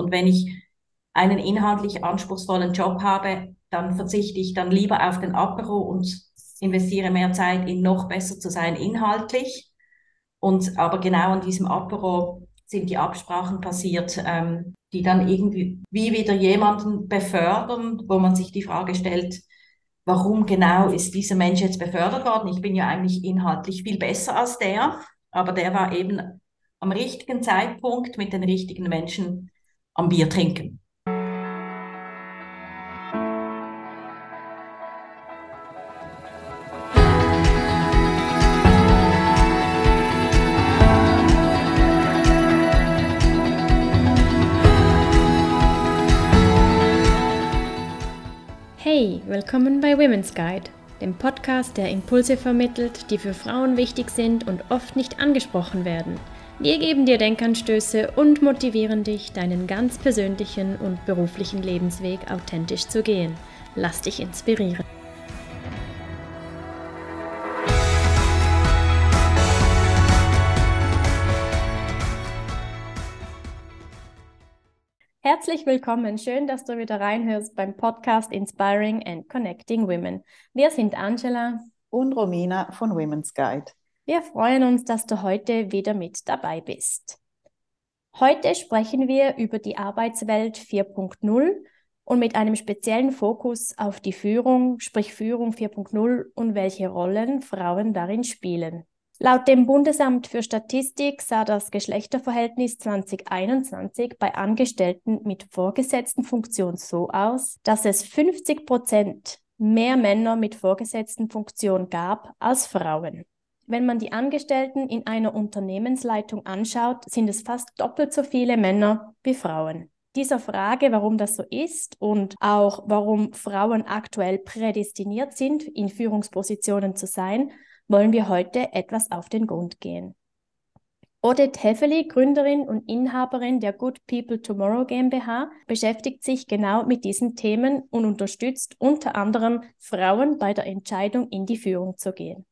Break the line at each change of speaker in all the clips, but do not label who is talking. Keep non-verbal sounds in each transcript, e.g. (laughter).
Und wenn ich einen inhaltlich anspruchsvollen Job habe, dann verzichte ich dann lieber auf den Apero und investiere mehr Zeit in noch besser zu sein inhaltlich. Und aber genau an diesem Apero sind die Absprachen passiert, ähm, die dann irgendwie wie wieder jemanden befördern, wo man sich die Frage stellt, warum genau ist dieser Mensch jetzt befördert worden? Ich bin ja eigentlich inhaltlich viel besser als der, aber der war eben am richtigen Zeitpunkt mit den richtigen Menschen am Bier trinken.
Hey, willkommen bei Women's Guide, dem Podcast, der Impulse vermittelt, die für Frauen wichtig sind und oft nicht angesprochen werden. Wir geben dir Denkanstöße und motivieren dich, deinen ganz persönlichen und beruflichen Lebensweg authentisch zu gehen. Lass dich inspirieren. Herzlich willkommen. Schön, dass du wieder reinhörst beim Podcast Inspiring and Connecting Women. Wir sind Angela
und Romina von Women's Guide.
Wir freuen uns, dass du heute wieder mit dabei bist. Heute sprechen wir über die Arbeitswelt 4.0 und mit einem speziellen Fokus auf die Führung, sprich Führung 4.0 und welche Rollen Frauen darin spielen. Laut dem Bundesamt für Statistik sah das Geschlechterverhältnis 2021 bei Angestellten mit vorgesetzten Funktion so aus, dass es 50 Prozent mehr Männer mit vorgesetzten Funktion gab als Frauen. Wenn man die Angestellten in einer Unternehmensleitung anschaut, sind es fast doppelt so viele Männer wie Frauen. Dieser Frage, warum das so ist und auch warum Frauen aktuell prädestiniert sind, in Führungspositionen zu sein, wollen wir heute etwas auf den Grund gehen. Odette Heffeli, Gründerin und Inhaberin der Good People Tomorrow GmbH, beschäftigt sich genau mit diesen Themen und unterstützt unter anderem Frauen bei der Entscheidung, in die Führung zu gehen.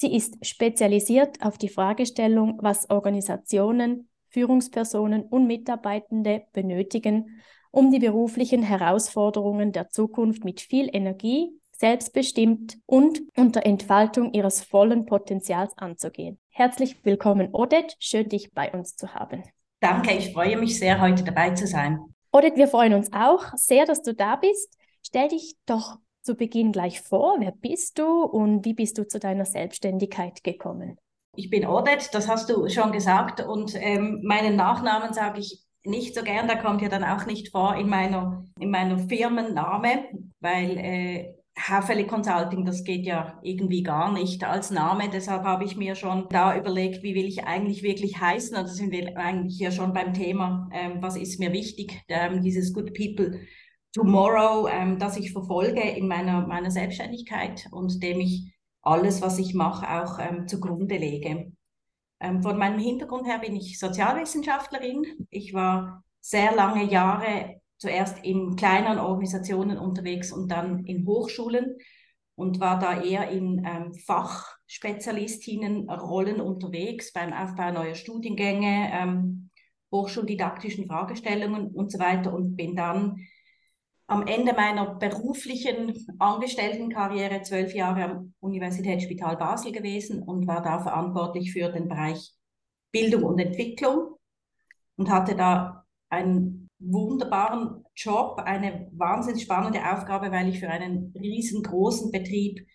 Sie ist spezialisiert auf die Fragestellung, was Organisationen, Führungspersonen und Mitarbeitende benötigen, um die beruflichen Herausforderungen der Zukunft mit viel Energie, selbstbestimmt und unter Entfaltung ihres vollen Potenzials anzugehen. Herzlich willkommen, Odette. Schön, dich bei uns zu haben.
Danke, ich freue mich sehr, heute dabei zu sein.
Odette, wir freuen uns auch sehr, dass du da bist. Stell dich doch zu Beginn gleich vor. Wer bist du und wie bist du zu deiner Selbstständigkeit gekommen?
Ich bin Odette, das hast du schon gesagt. Und ähm, meinen Nachnamen sage ich nicht so gern, der kommt ja dann auch nicht vor in meiner, in meiner Firmenname, weil äh, Hafele Consulting, das geht ja irgendwie gar nicht als Name. Deshalb habe ich mir schon da überlegt, wie will ich eigentlich wirklich heißen. Also sind wir eigentlich ja schon beim Thema, ähm, was ist mir wichtig, ähm, dieses Good People Tomorrow, ähm, das ich verfolge in meiner, meiner Selbstständigkeit und dem ich alles, was ich mache, auch ähm, zugrunde lege. Ähm, von meinem Hintergrund her bin ich Sozialwissenschaftlerin. Ich war sehr lange Jahre zuerst in kleineren Organisationen unterwegs und dann in Hochschulen und war da eher in ähm, Fachspezialistinnenrollen unterwegs beim Aufbau neuer Studiengänge, ähm, hochschuldidaktischen Fragestellungen und so weiter und bin dann am Ende meiner beruflichen Angestelltenkarriere zwölf Jahre am Universitätsspital Basel gewesen und war da verantwortlich für den Bereich Bildung und Entwicklung und hatte da einen wunderbaren Job, eine wahnsinnig spannende Aufgabe, weil ich für einen riesengroßen Betrieb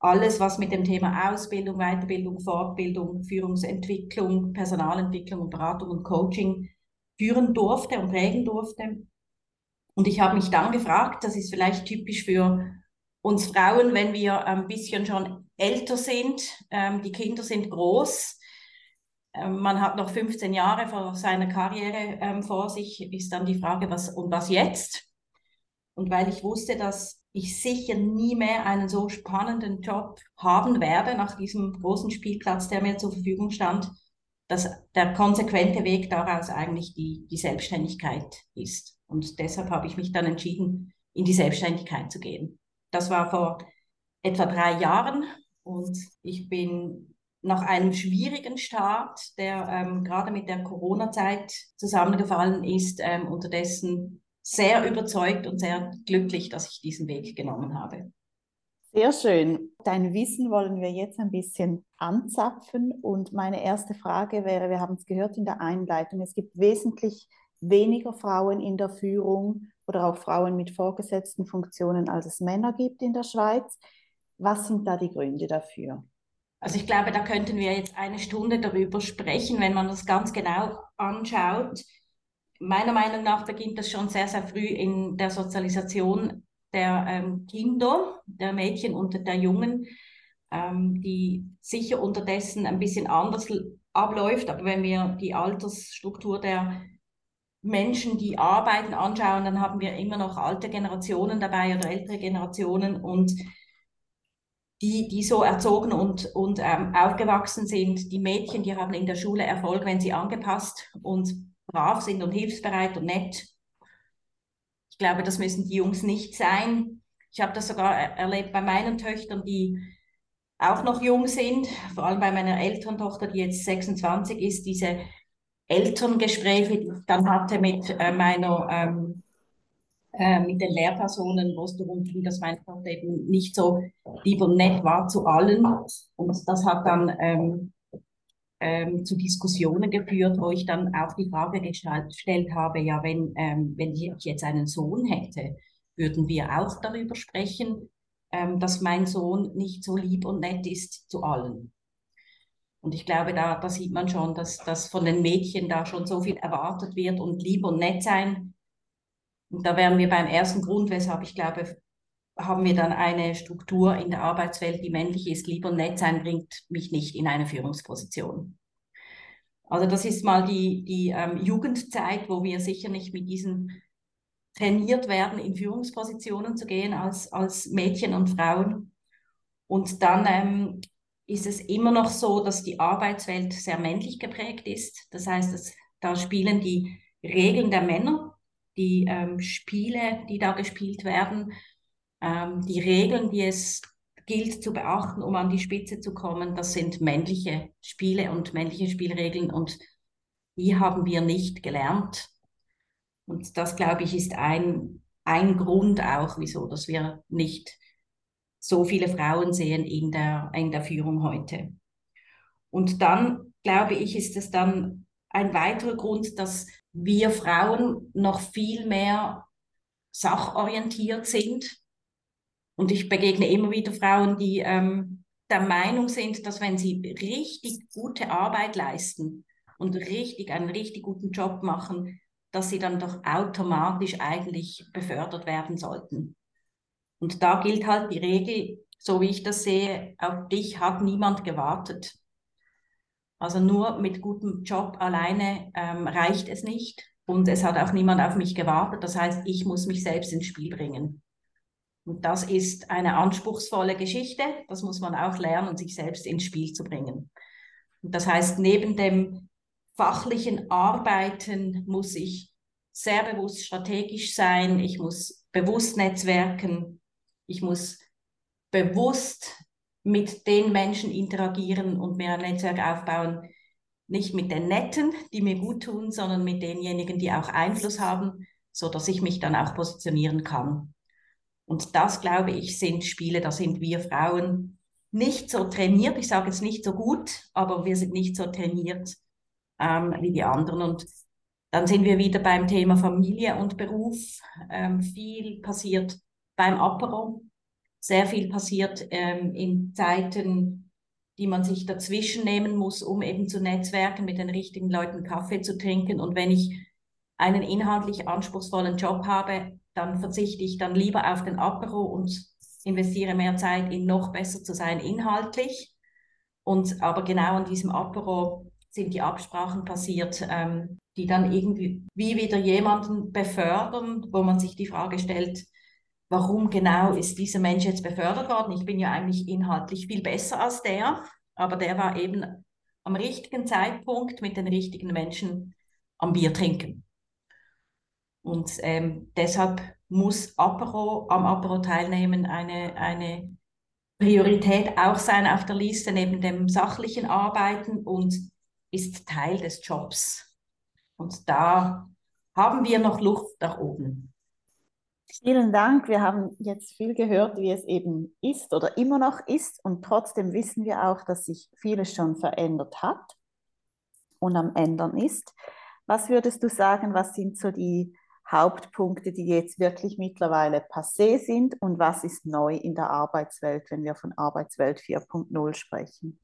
alles, was mit dem Thema Ausbildung, Weiterbildung, Fortbildung, Führungsentwicklung, Personalentwicklung und Beratung und Coaching führen durfte und prägen durfte. Und ich habe mich dann gefragt, das ist vielleicht typisch für uns Frauen, wenn wir ein bisschen schon älter sind, ähm, die Kinder sind groß, ähm, man hat noch 15 Jahre vor seiner Karriere ähm, vor sich, ist dann die Frage, was und was jetzt? Und weil ich wusste, dass ich sicher nie mehr einen so spannenden Job haben werde nach diesem großen Spielplatz, der mir zur Verfügung stand, dass der konsequente Weg daraus eigentlich die, die Selbstständigkeit ist. Und deshalb habe ich mich dann entschieden, in die Selbstständigkeit zu gehen. Das war vor etwa drei Jahren und ich bin nach einem schwierigen Start, der ähm, gerade mit der Corona-Zeit zusammengefallen ist, ähm, unterdessen sehr überzeugt und sehr glücklich, dass ich diesen Weg genommen habe.
Sehr schön. Dein Wissen wollen wir jetzt ein bisschen anzapfen. Und meine erste Frage wäre, wir haben es gehört in der Einleitung, es gibt wesentlich weniger Frauen in der Führung oder auch Frauen mit vorgesetzten Funktionen, als es Männer gibt in der Schweiz. Was sind da die Gründe dafür?
Also ich glaube, da könnten wir jetzt eine Stunde darüber sprechen, wenn man das ganz genau anschaut. Meiner Meinung nach beginnt das schon sehr, sehr früh in der Sozialisation der ähm, Kinder, der Mädchen und der Jungen, ähm, die sicher unterdessen ein bisschen anders abläuft. Aber wenn wir die Altersstruktur der Menschen, die arbeiten, anschauen, dann haben wir immer noch alte Generationen dabei oder ältere Generationen und die, die so erzogen und, und ähm, aufgewachsen sind. Die Mädchen, die haben in der Schule Erfolg, wenn sie angepasst und brav sind und hilfsbereit und nett. Ich glaube, das müssen die Jungs nicht sein. Ich habe das sogar erlebt bei meinen Töchtern, die auch noch jung sind, vor allem bei meiner älteren Tochter, die jetzt 26 ist, diese Elterngespräche, die ich dann hatte mit äh, meiner ähm, äh, mit den Lehrpersonen, wo es darum ging, dass mein Vater eben nicht so lieb und nett war zu allen. Und das hat dann ähm, ähm, zu Diskussionen geführt, wo ich dann auch die Frage gestellt habe, ja, wenn, ähm, wenn ich jetzt einen Sohn hätte, würden wir auch darüber sprechen, ähm, dass mein Sohn nicht so lieb und nett ist zu allen. Und ich glaube, da, da sieht man schon, dass, dass von den Mädchen da schon so viel erwartet wird und lieb und nett sein und da wären wir beim ersten Grund, weshalb ich glaube, haben wir dann eine Struktur in der Arbeitswelt, die männlich ist. Lieber nett sein bringt mich nicht in eine Führungsposition. Also das ist mal die, die ähm, Jugendzeit, wo wir sicher nicht mit diesen trainiert werden, in Führungspositionen zu gehen als, als Mädchen und Frauen. Und dann ähm, ist es immer noch so, dass die Arbeitswelt sehr männlich geprägt ist. Das heißt, dass, da spielen die Regeln der Männer die ähm, Spiele, die da gespielt werden, ähm, die Regeln, die es gilt zu beachten, um an die Spitze zu kommen, das sind männliche Spiele und männliche Spielregeln und die haben wir nicht gelernt. Und das, glaube ich, ist ein, ein Grund auch, wieso, dass wir nicht so viele Frauen sehen in der, in der Führung heute. Und dann, glaube ich, ist es dann ein weiterer Grund, dass wir Frauen noch viel mehr sachorientiert sind. Und ich begegne immer wieder Frauen, die ähm, der Meinung sind, dass wenn sie richtig gute Arbeit leisten und richtig einen richtig guten Job machen, dass sie dann doch automatisch eigentlich befördert werden sollten. Und da gilt halt die Regel, so wie ich das sehe, auf dich hat niemand gewartet. Also nur mit gutem Job alleine ähm, reicht es nicht. Und es hat auch niemand auf mich gewartet. Das heißt, ich muss mich selbst ins Spiel bringen. Und das ist eine anspruchsvolle Geschichte. Das muss man auch lernen, sich selbst ins Spiel zu bringen. Und das heißt, neben dem fachlichen Arbeiten muss ich sehr bewusst strategisch sein. Ich muss bewusst netzwerken. Ich muss bewusst mit den Menschen interagieren und mir ein Netzwerk aufbauen, nicht mit den Netten, die mir gut tun, sondern mit denjenigen, die auch Einfluss haben, so dass ich mich dann auch positionieren kann. Und das, glaube ich, sind Spiele, da sind wir Frauen nicht so trainiert. Ich sage jetzt nicht so gut, aber wir sind nicht so trainiert ähm, wie die anderen. Und dann sind wir wieder beim Thema Familie und Beruf. Ähm, viel passiert beim Apero sehr viel passiert ähm, in Zeiten, die man sich dazwischen nehmen muss, um eben zu netzwerken, mit den richtigen Leuten Kaffee zu trinken. Und wenn ich einen inhaltlich anspruchsvollen Job habe, dann verzichte ich dann lieber auf den Apero und investiere mehr Zeit, in noch besser zu sein inhaltlich. Und aber genau an diesem Apero sind die Absprachen passiert, ähm, die dann irgendwie wie wieder jemanden befördern, wo man sich die Frage stellt, warum genau ist dieser Mensch jetzt befördert worden. Ich bin ja eigentlich inhaltlich viel besser als der, aber der war eben am richtigen Zeitpunkt mit den richtigen Menschen am Bier trinken. Und ähm, deshalb muss Apero, am Apero teilnehmen eine, eine Priorität auch sein auf der Liste neben dem sachlichen Arbeiten und ist Teil des Jobs. Und da haben wir noch Luft nach oben.
Vielen Dank. Wir haben jetzt viel gehört, wie es eben ist oder immer noch ist. Und trotzdem wissen wir auch, dass sich vieles schon verändert hat und am Ändern ist. Was würdest du sagen, was sind so die Hauptpunkte, die jetzt wirklich mittlerweile passé sind und was ist neu in der Arbeitswelt, wenn wir von Arbeitswelt 4.0 sprechen?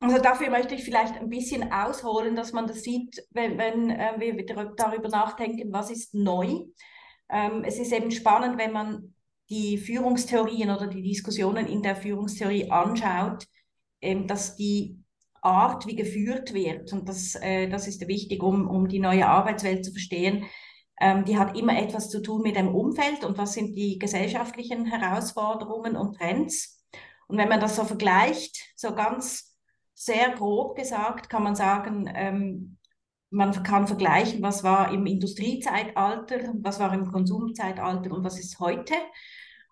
Also dafür möchte ich vielleicht ein bisschen ausholen, dass man das sieht, wenn, wenn äh, wir darüber nachdenken, was ist neu. Ähm, es ist eben spannend, wenn man die Führungstheorien oder die Diskussionen in der Führungstheorie anschaut, ähm, dass die Art, wie geführt wird, und das, äh, das ist wichtig, um, um die neue Arbeitswelt zu verstehen, ähm, die hat immer etwas zu tun mit dem Umfeld und was sind die gesellschaftlichen Herausforderungen und Trends. Und wenn man das so vergleicht, so ganz sehr grob gesagt, kann man sagen, man kann vergleichen, was war im Industriezeitalter, was war im Konsumzeitalter und was ist heute.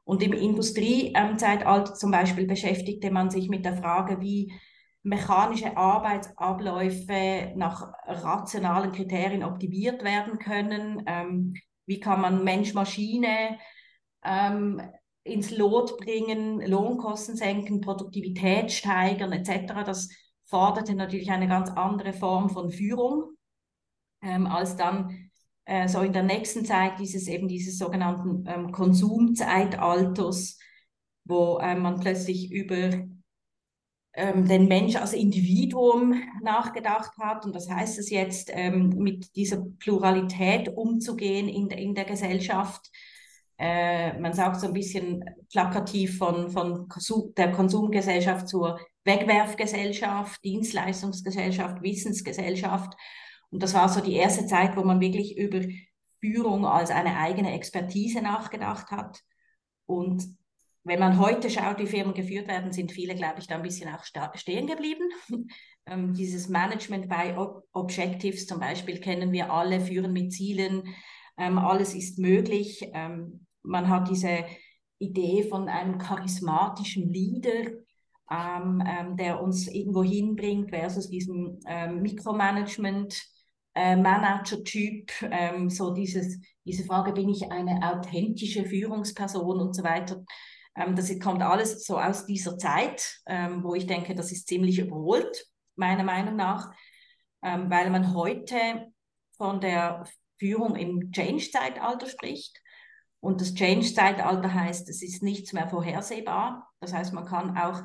Und im Industriezeitalter zum Beispiel beschäftigte man sich mit der Frage, wie mechanische Arbeitsabläufe nach rationalen Kriterien optimiert werden können. Ähm, wie kann man Mensch-Maschine ähm, ins Lot bringen, Lohnkosten senken, Produktivität steigern etc. Das forderte natürlich eine ganz andere Form von Führung ähm, als dann äh, so in der nächsten Zeit dieses eben dieses sogenannten ähm, Konsumzeitalters, wo äh, man plötzlich über ähm, den Mensch als Individuum nachgedacht hat. Und das heißt es jetzt, ähm, mit dieser Pluralität umzugehen in, in der Gesellschaft. Äh, man sagt so ein bisschen plakativ von, von der Konsumgesellschaft zur Wegwerfgesellschaft, Dienstleistungsgesellschaft, Wissensgesellschaft. Und das war so die erste Zeit, wo man wirklich über Führung als eine eigene Expertise nachgedacht hat. Und wenn man heute schaut, wie Firmen geführt werden, sind viele, glaube ich, da ein bisschen auch stehen geblieben. (laughs) ähm, dieses Management bei Ob Objectives zum Beispiel kennen wir alle, führen mit Zielen, ähm, alles ist möglich. Ähm, man hat diese Idee von einem charismatischen Leader, ähm, ähm, der uns irgendwo hinbringt, versus diesem ähm, Mikromanagement. Äh, Manager-Typ, so dieses, diese Frage, bin ich eine authentische Führungsperson und so weiter. Ähm, das kommt alles so aus dieser Zeit, ähm, wo ich denke, das ist ziemlich überholt, meiner Meinung nach, ähm, weil man heute von der Führung im Change-Zeitalter spricht. Und das Change-Zeitalter heißt, es ist nichts mehr vorhersehbar. Das heißt, man kann auch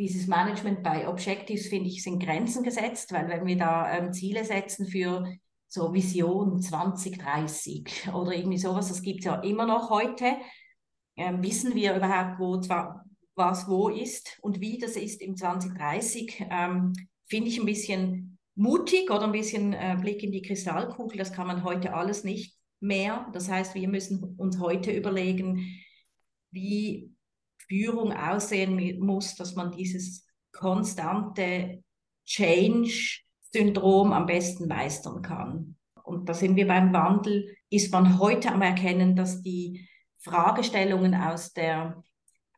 dieses Management bei Objectives, finde ich, sind Grenzen gesetzt, weil wenn wir da ähm, Ziele setzen für so Vision 2030 oder irgendwie sowas, das gibt es ja immer noch heute, ähm, wissen wir überhaupt, wo zwar was wo ist und wie das ist im 2030, ähm, finde ich ein bisschen mutig oder ein bisschen äh, Blick in die Kristallkugel. Das kann man heute alles nicht mehr. Das heißt, wir müssen uns heute überlegen, wie Führung aussehen muss, dass man dieses konstante Change-Syndrom am besten meistern kann. Und da sind wir beim Wandel, ist man heute am Erkennen, dass die Fragestellungen aus der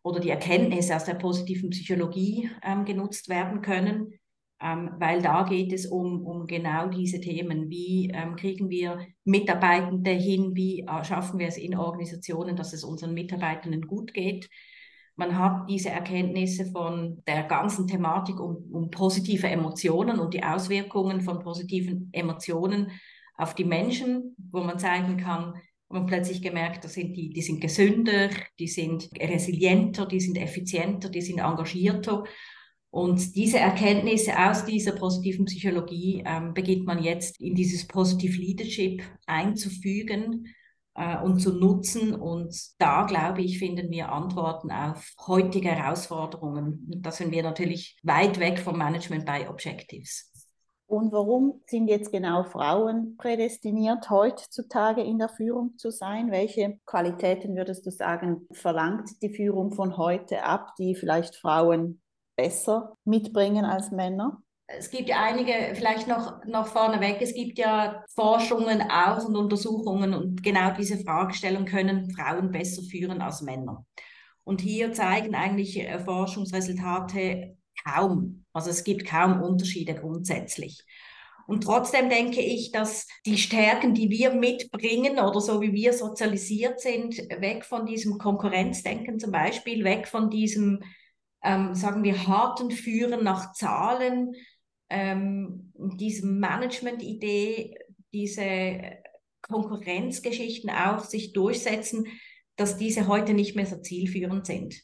oder die Erkenntnisse aus der positiven Psychologie ähm, genutzt werden können, ähm, weil da geht es um, um genau diese Themen. Wie ähm, kriegen wir Mitarbeitende hin? Wie äh, schaffen wir es in Organisationen, dass es unseren Mitarbeitenden gut geht? Man hat diese Erkenntnisse von der ganzen Thematik um, um positive Emotionen und die Auswirkungen von positiven Emotionen auf die Menschen, wo man zeigen kann, und plötzlich gemerkt, das sind die, die sind gesünder, die sind resilienter, die sind effizienter, die sind engagierter. Und diese Erkenntnisse aus dieser positiven Psychologie ähm, beginnt man jetzt in dieses Positive Leadership einzufügen und zu nutzen. Und da, glaube ich, finden wir Antworten auf heutige Herausforderungen. Da sind wir natürlich weit weg vom Management by Objectives.
Und warum sind jetzt genau Frauen prädestiniert, heutzutage in der Führung zu sein? Welche Qualitäten würdest du sagen, verlangt die Führung von heute ab, die vielleicht Frauen besser mitbringen als Männer?
Es gibt ja einige, vielleicht noch, noch vorneweg, es gibt ja Forschungen auch und Untersuchungen und genau diese Fragestellung können Frauen besser führen als Männer. Und hier zeigen eigentlich äh, Forschungsresultate kaum, also es gibt kaum Unterschiede grundsätzlich. Und trotzdem denke ich, dass die Stärken, die wir mitbringen oder so wie wir sozialisiert sind, weg von diesem Konkurrenzdenken zum Beispiel, weg von diesem, ähm, sagen wir, harten Führen nach Zahlen, ähm, diesem Management-Idee, diese Konkurrenzgeschichten auch sich durchsetzen, dass diese heute nicht mehr so zielführend sind.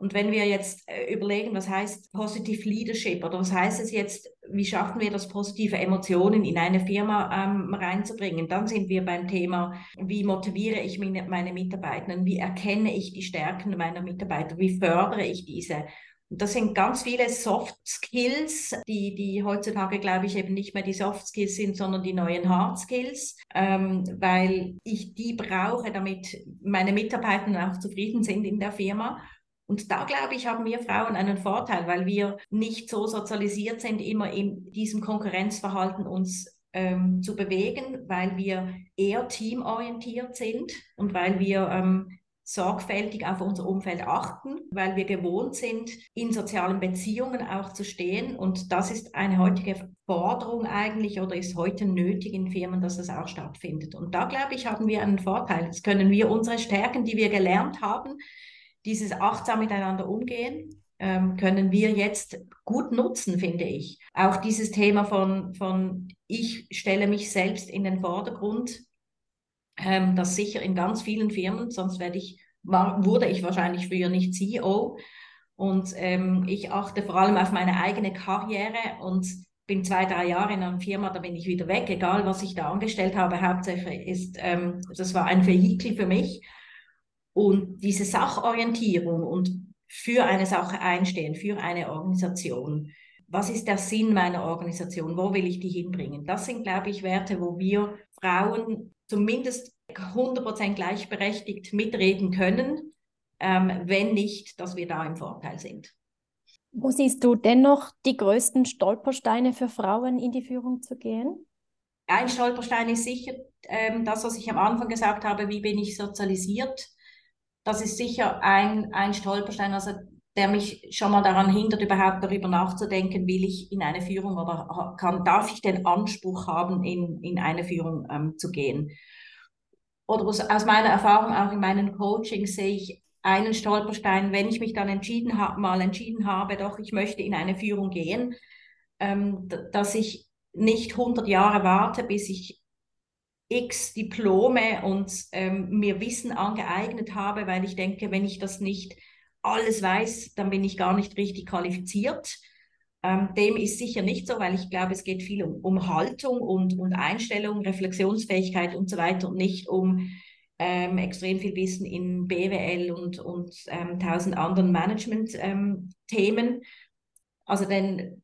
Und wenn wir jetzt äh, überlegen, was heißt Positive Leadership oder was heißt es jetzt, wie schaffen wir das, positive Emotionen in eine Firma ähm, reinzubringen, dann sind wir beim Thema, wie motiviere ich meine, meine Mitarbeiter, wie erkenne ich die Stärken meiner Mitarbeiter, wie fördere ich diese. Das sind ganz viele Soft Skills, die, die heutzutage, glaube ich, eben nicht mehr die Soft Skills sind, sondern die neuen Hard Skills, ähm, weil ich die brauche, damit meine Mitarbeiter auch zufrieden sind in der Firma. Und da, glaube ich, haben wir Frauen einen Vorteil, weil wir nicht so sozialisiert sind, immer in diesem Konkurrenzverhalten uns ähm, zu bewegen, weil wir eher teamorientiert sind und weil wir ähm, sorgfältig auf unser Umfeld achten, weil wir gewohnt sind, in sozialen Beziehungen auch zu stehen. Und das ist eine heutige Forderung eigentlich oder ist heute nötig in Firmen, dass das auch stattfindet. Und da, glaube ich, haben wir einen Vorteil. Jetzt können wir unsere Stärken, die wir gelernt haben, dieses achtsam miteinander umgehen, ähm, können wir jetzt gut nutzen, finde ich. Auch dieses Thema von, von ich stelle mich selbst in den Vordergrund, ähm, das sicher in ganz vielen Firmen, sonst werde ich, war, wurde ich wahrscheinlich früher nicht CEO. Und ähm, ich achte vor allem auf meine eigene Karriere und bin zwei, drei Jahre in einer Firma, da bin ich wieder weg, egal was ich da angestellt habe. Hauptsächlich ist, ähm, das war ein Vehikel für mich. Und diese Sachorientierung und für eine Sache einstehen, für eine Organisation. Was ist der Sinn meiner Organisation? Wo will ich die hinbringen? Das sind, glaube ich, Werte, wo wir Frauen zumindest 100% gleichberechtigt mitreden können, ähm, wenn nicht, dass wir da im Vorteil sind.
Wo siehst du dennoch die größten Stolpersteine für Frauen in die Führung zu gehen?
Ein Stolperstein ist sicher ähm, das, was ich am Anfang gesagt habe, wie bin ich sozialisiert? das ist sicher ein, ein Stolperstein, also der mich schon mal daran hindert, überhaupt darüber nachzudenken, will ich in eine Führung oder kann, darf ich den Anspruch haben, in, in eine Führung ähm, zu gehen. Oder aus, aus meiner Erfahrung auch in meinen Coachings sehe ich einen Stolperstein, wenn ich mich dann entschieden habe, mal entschieden habe, doch ich möchte in eine Führung gehen, ähm, dass ich nicht 100 Jahre warte, bis ich x Diplome und ähm, mir Wissen angeeignet habe, weil ich denke, wenn ich das nicht alles weiß, dann bin ich gar nicht richtig qualifiziert. Ähm, dem ist sicher nicht so, weil ich glaube, es geht viel um, um Haltung und, und Einstellung, Reflexionsfähigkeit und so weiter und nicht um ähm, extrem viel Wissen in BWL und, und ähm, tausend anderen Management-Themen. Ähm, also denn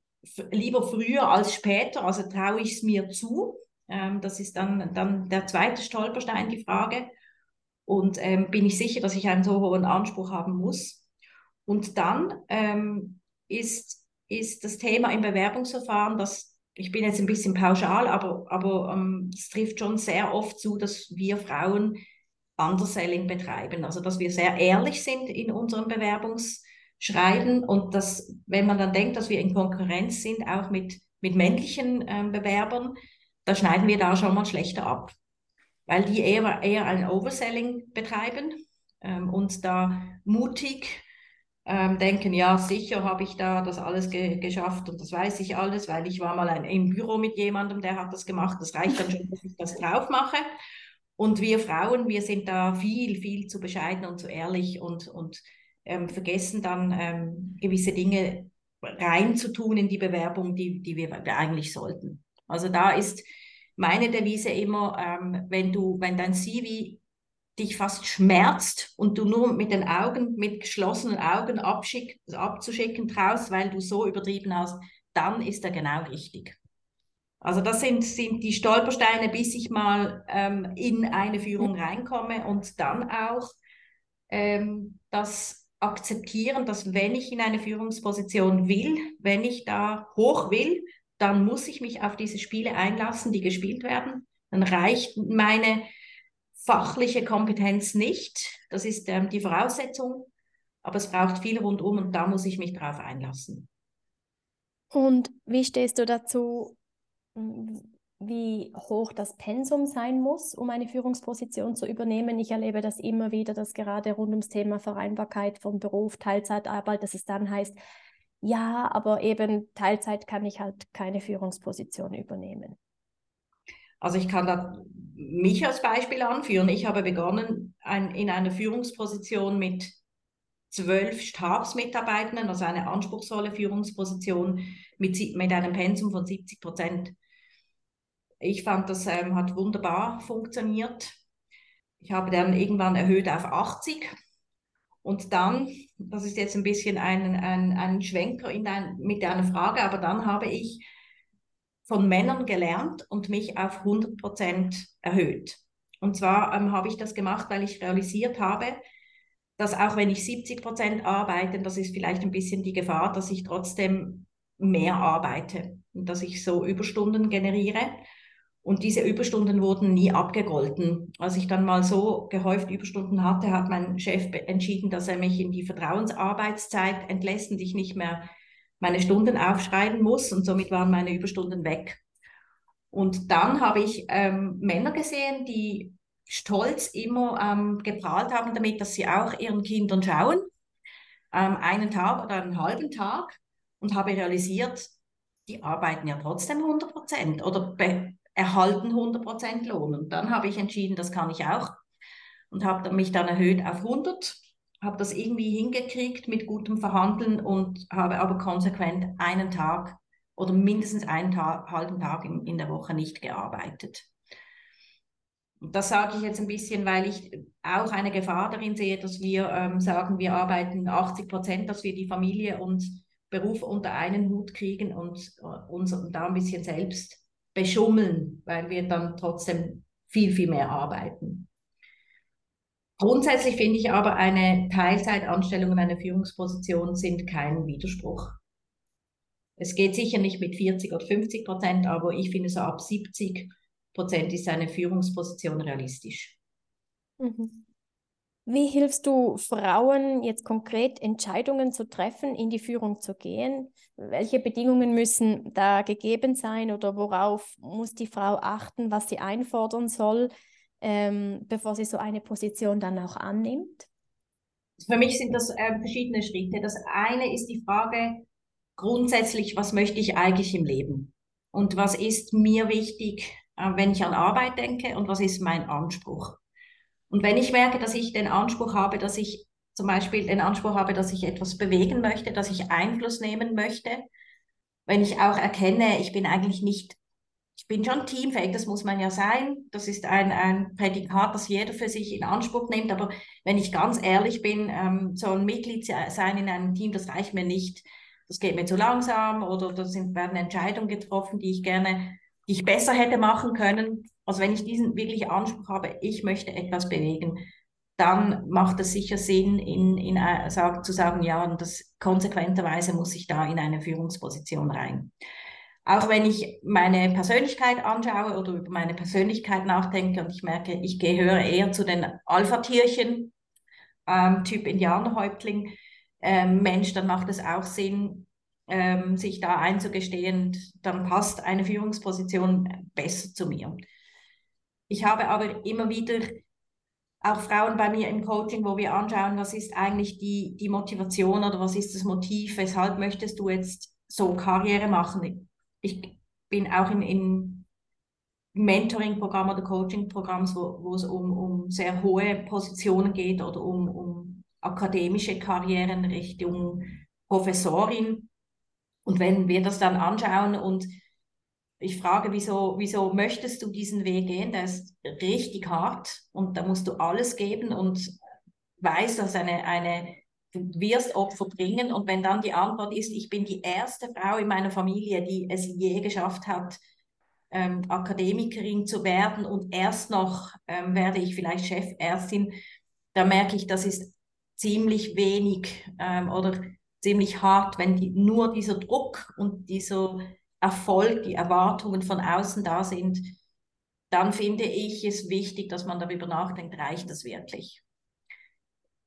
lieber früher als später, also traue ich es mir zu, ähm, das ist dann, dann der zweite Stolperstein, die Frage. Und ähm, bin ich sicher, dass ich einen so hohen Anspruch haben muss? Und dann ähm, ist, ist das Thema im Bewerbungsverfahren, das ich bin jetzt ein bisschen pauschal, aber, aber ähm, es trifft schon sehr oft zu, dass wir Frauen Underselling betreiben. Also dass wir sehr ehrlich sind in unserem Bewerbungsschreiben und dass, wenn man dann denkt, dass wir in Konkurrenz sind, auch mit, mit männlichen ähm, Bewerbern, da schneiden wir da schon mal schlechter ab, weil die eher, eher ein Overselling betreiben ähm, und da mutig ähm, denken, ja, sicher habe ich da das alles ge geschafft und das weiß ich alles, weil ich war mal ein, im Büro mit jemandem, der hat das gemacht, das reicht dann schon, dass ich das drauf mache. Und wir Frauen, wir sind da viel, viel zu bescheiden und zu ehrlich und, und ähm, vergessen dann ähm, gewisse Dinge reinzutun in die Bewerbung, die, die wir eigentlich sollten. Also da ist meine Devise immer, ähm, wenn du, wenn dein CV dich fast schmerzt und du nur mit den Augen, mit geschlossenen Augen abschick, abzuschicken traust, weil du so übertrieben hast, dann ist er genau richtig. Also das sind, sind die Stolpersteine, bis ich mal ähm, in eine Führung reinkomme und dann auch ähm, das akzeptieren, dass wenn ich in eine Führungsposition will, wenn ich da hoch will, dann muss ich mich auf diese Spiele einlassen, die gespielt werden. Dann reicht meine fachliche Kompetenz nicht. Das ist ähm, die Voraussetzung. aber es braucht viel rundum und da muss ich mich drauf einlassen.
Und wie stehst du dazu, wie hoch das Pensum sein muss, um eine Führungsposition zu übernehmen? Ich erlebe das immer wieder, dass gerade rund ums Thema Vereinbarkeit von Beruf, Teilzeitarbeit, dass es dann heißt, ja, aber eben Teilzeit kann ich halt keine Führungsposition übernehmen.
Also ich kann da mich als Beispiel anführen. Ich habe begonnen ein, in einer Führungsposition mit zwölf Stabsmitarbeitenden, also eine anspruchsvolle Führungsposition mit, mit einem Pensum von 70 Prozent. Ich fand, das ähm, hat wunderbar funktioniert. Ich habe dann irgendwann erhöht auf 80 und dann, das ist jetzt ein bisschen ein, ein, ein Schwenker in dein, mit deiner Frage, aber dann habe ich von Männern gelernt und mich auf 100 Prozent erhöht. Und zwar ähm, habe ich das gemacht, weil ich realisiert habe, dass auch wenn ich 70 Prozent arbeite, das ist vielleicht ein bisschen die Gefahr, dass ich trotzdem mehr arbeite und dass ich so Überstunden generiere. Und diese Überstunden wurden nie abgegolten. Als ich dann mal so gehäuft Überstunden hatte, hat mein Chef entschieden, dass er mich in die Vertrauensarbeitszeit entlässt und ich nicht mehr meine Stunden aufschreiben muss. Und somit waren meine Überstunden weg. Und dann habe ich ähm, Männer gesehen, die stolz immer ähm, geprahlt haben damit, dass sie auch ihren Kindern schauen, ähm, einen Tag oder einen halben Tag. Und habe realisiert, die arbeiten ja trotzdem 100 Prozent oder erhalten 100% Lohn. Und dann habe ich entschieden, das kann ich auch und habe mich dann erhöht auf 100, habe das irgendwie hingekriegt mit gutem Verhandeln und habe aber konsequent einen Tag oder mindestens einen Tag, halben Tag in, in der Woche nicht gearbeitet. Das sage ich jetzt ein bisschen, weil ich auch eine Gefahr darin sehe, dass wir ähm, sagen, wir arbeiten 80 Prozent, dass wir die Familie und Beruf unter einen Hut kriegen und äh, uns da ein bisschen selbst beschummeln, weil wir dann trotzdem viel, viel mehr arbeiten. Grundsätzlich finde ich aber, eine Teilzeitanstellung und eine Führungsposition sind kein Widerspruch. Es geht sicher nicht mit 40 oder 50 Prozent, aber ich finde so ab 70 Prozent ist eine Führungsposition realistisch.
Mhm. Wie hilfst du Frauen jetzt konkret Entscheidungen zu treffen, in die Führung zu gehen? Welche Bedingungen müssen da gegeben sein oder worauf muss die Frau achten, was sie einfordern soll, ähm, bevor sie so eine Position dann auch annimmt?
Für mich sind das äh, verschiedene Schritte. Das eine ist die Frage grundsätzlich, was möchte ich eigentlich im Leben? Und was ist mir wichtig, äh, wenn ich an Arbeit denke und was ist mein Anspruch? Und wenn ich merke, dass ich den Anspruch habe, dass ich zum Beispiel den Anspruch habe, dass ich etwas bewegen möchte, dass ich Einfluss nehmen möchte, wenn ich auch erkenne, ich bin eigentlich nicht, ich bin schon teamfähig, das muss man ja sein, das ist ein, ein Prädikat, das jeder für sich in Anspruch nimmt, aber wenn ich ganz ehrlich bin, ähm, so ein Mitglied sein in einem Team, das reicht mir nicht, das geht mir zu langsam oder da werden Entscheidungen getroffen, die ich gerne, die ich besser hätte machen können, also wenn ich diesen wirklich Anspruch habe, ich möchte etwas bewegen, dann macht es sicher Sinn, in, in, sag, zu sagen, ja, und das konsequenterweise muss ich da in eine Führungsposition rein. Auch wenn ich meine Persönlichkeit anschaue oder über meine Persönlichkeit nachdenke und ich merke, ich gehöre eher zu den Alpha-Tierchen, ähm, Typ Indianerhäuptling, ähm, Mensch, dann macht es auch Sinn, ähm, sich da einzugestehen, dann passt eine Führungsposition besser zu mir. Ich habe aber immer wieder auch Frauen bei mir im Coaching, wo wir anschauen, was ist eigentlich die, die Motivation oder was ist das Motiv, weshalb möchtest du jetzt so Karriere machen. Ich bin auch in, in Mentoring-Programm oder Coaching-Programms, wo, wo es um, um sehr hohe Positionen geht oder um, um akademische Karrieren Richtung Professorin. Und wenn wir das dann anschauen und ich frage, wieso, wieso möchtest du diesen Weg gehen? Der ist richtig hart und da musst du alles geben und weißt, dass eine, eine, wirst Opfer bringen. Und wenn dann die Antwort ist, ich bin die erste Frau in meiner Familie, die es je geschafft hat, ähm, Akademikerin zu werden und erst noch ähm, werde ich vielleicht Chefärztin, da merke ich, das ist ziemlich wenig ähm, oder ziemlich hart, wenn die, nur dieser Druck und dieser Erfolg, die Erwartungen von außen da sind, dann finde ich es wichtig, dass man darüber nachdenkt, reicht das wirklich?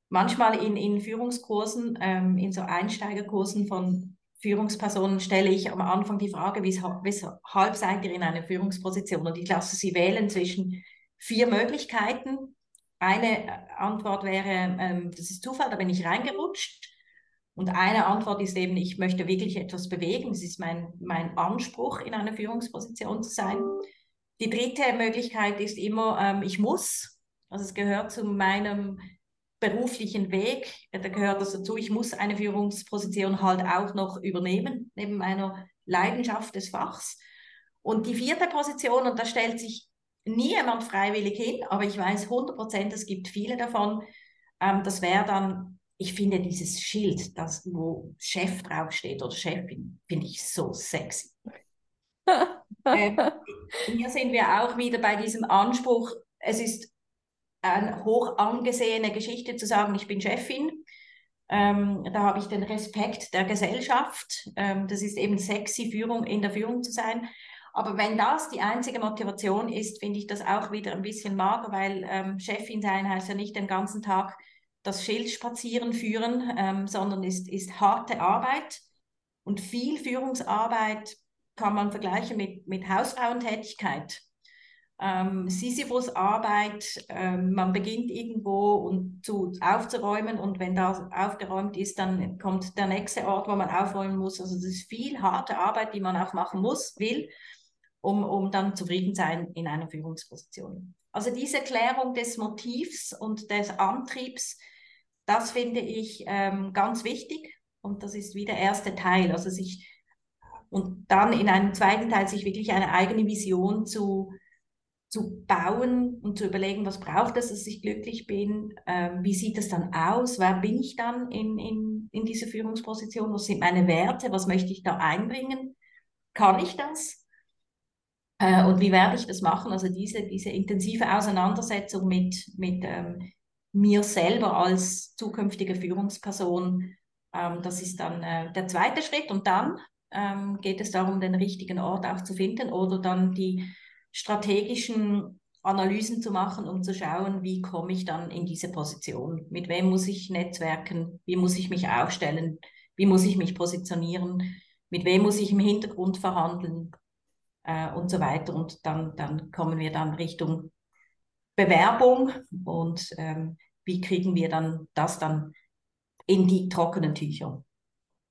Manchmal in, in Führungskursen, ähm, in so Einsteigerkursen von Führungspersonen stelle ich am Anfang die Frage, weshalb seid ihr in einer Führungsposition? Und ich lasse sie wählen zwischen vier Möglichkeiten. Eine äh, Antwort wäre, ähm, das ist Zufall, da bin ich reingerutscht. Und eine Antwort ist eben, ich möchte wirklich etwas bewegen. Das ist mein, mein Anspruch, in einer Führungsposition zu sein. Die dritte Möglichkeit ist immer, ähm, ich muss. Also es gehört zu meinem beruflichen Weg, da gehört das dazu, ich muss eine Führungsposition halt auch noch übernehmen, neben meiner Leidenschaft des Fachs. Und die vierte Position, und da stellt sich niemand freiwillig hin, aber ich weiß 100 Prozent, es gibt viele davon, ähm, das wäre dann, ich finde dieses Schild, das, wo Chef draufsteht oder Chefin, finde ich so sexy. (laughs) ähm, hier sind wir auch wieder bei diesem Anspruch, es ist eine hoch angesehene Geschichte zu sagen, ich bin Chefin. Ähm, da habe ich den Respekt der Gesellschaft. Ähm, das ist eben sexy, Führung in der Führung zu sein. Aber wenn das die einzige Motivation ist, finde ich das auch wieder ein bisschen mager, weil ähm, Chefin sein heißt ja nicht den ganzen Tag das Schild spazieren führen, ähm, sondern ist, ist harte Arbeit. Und viel Führungsarbeit kann man vergleichen mit, mit Hausfrauentätigkeit ähm, Sisyphus Arbeit, ähm, man beginnt irgendwo und zu, aufzuräumen und wenn das aufgeräumt ist, dann kommt der nächste Ort, wo man aufräumen muss. Also das ist viel harte Arbeit, die man auch machen muss, will, um, um dann zufrieden sein in einer Führungsposition. Also diese Klärung des Motivs und des Antriebs, das finde ich ähm, ganz wichtig und das ist wie der erste Teil. Also sich und dann in einem zweiten Teil sich wirklich eine eigene Vision zu zu bauen und zu überlegen, was braucht es, dass ich glücklich bin, ähm, wie sieht es dann aus, wer bin ich dann in, in, in dieser Führungsposition, was sind meine Werte, was möchte ich da einbringen, kann ich das? Äh, und wie werde ich das machen, also diese, diese intensive Auseinandersetzung mit, mit ähm, mir selber als zukünftige Führungsperson, ähm, das ist dann äh, der zweite Schritt. Und dann ähm, geht es darum, den richtigen Ort auch zu finden oder dann die strategischen Analysen zu machen, um zu schauen, wie komme ich dann in diese Position? Mit wem muss ich netzwerken? Wie muss ich mich aufstellen? Wie muss ich mich positionieren? Mit wem muss ich im Hintergrund verhandeln? Äh, und so weiter. Und dann, dann kommen wir dann Richtung Bewerbung und ähm, wie kriegen wir dann das dann in die trockenen Tücher?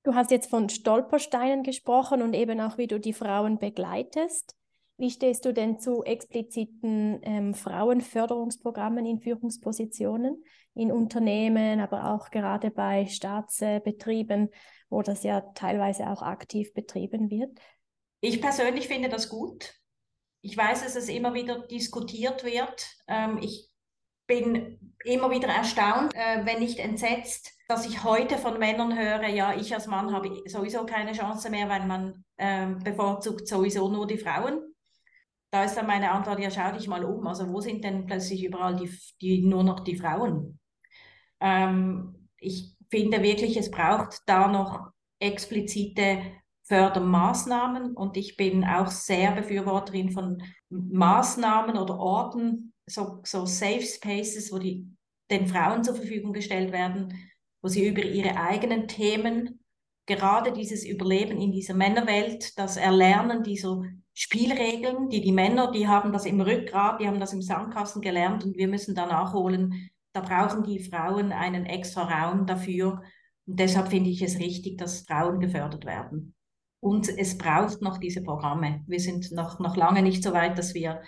Du hast jetzt von Stolpersteinen gesprochen und eben auch, wie du die Frauen begleitest. Wie stehst du denn zu expliziten ähm, Frauenförderungsprogrammen in Führungspositionen in Unternehmen, aber auch gerade bei Staatsbetrieben, wo das ja teilweise auch aktiv betrieben wird?
Ich persönlich finde das gut. Ich weiß, dass es immer wieder diskutiert wird. Ähm, ich bin immer wieder erstaunt, äh, wenn nicht entsetzt, dass ich heute von Männern höre, ja, ich als Mann habe sowieso keine Chance mehr, weil man äh, bevorzugt sowieso nur die Frauen da ist dann meine Antwort, ja, schau dich mal um. Also wo sind denn plötzlich überall die, die nur noch die Frauen? Ähm, ich finde wirklich, es braucht da noch explizite Fördermaßnahmen und ich bin auch sehr Befürworterin von Maßnahmen oder Orten, so, so Safe Spaces, wo die den Frauen zur Verfügung gestellt werden, wo sie über ihre eigenen Themen, gerade dieses Überleben in dieser Männerwelt, das Erlernen dieser Spielregeln, die die Männer, die haben das im Rückgrat, die haben das im Sandkasten gelernt und wir müssen da nachholen. Da brauchen die Frauen einen extra Raum dafür. Und deshalb finde ich es richtig, dass Frauen gefördert werden. Und es braucht noch diese Programme. Wir sind noch, noch lange nicht so weit, dass wir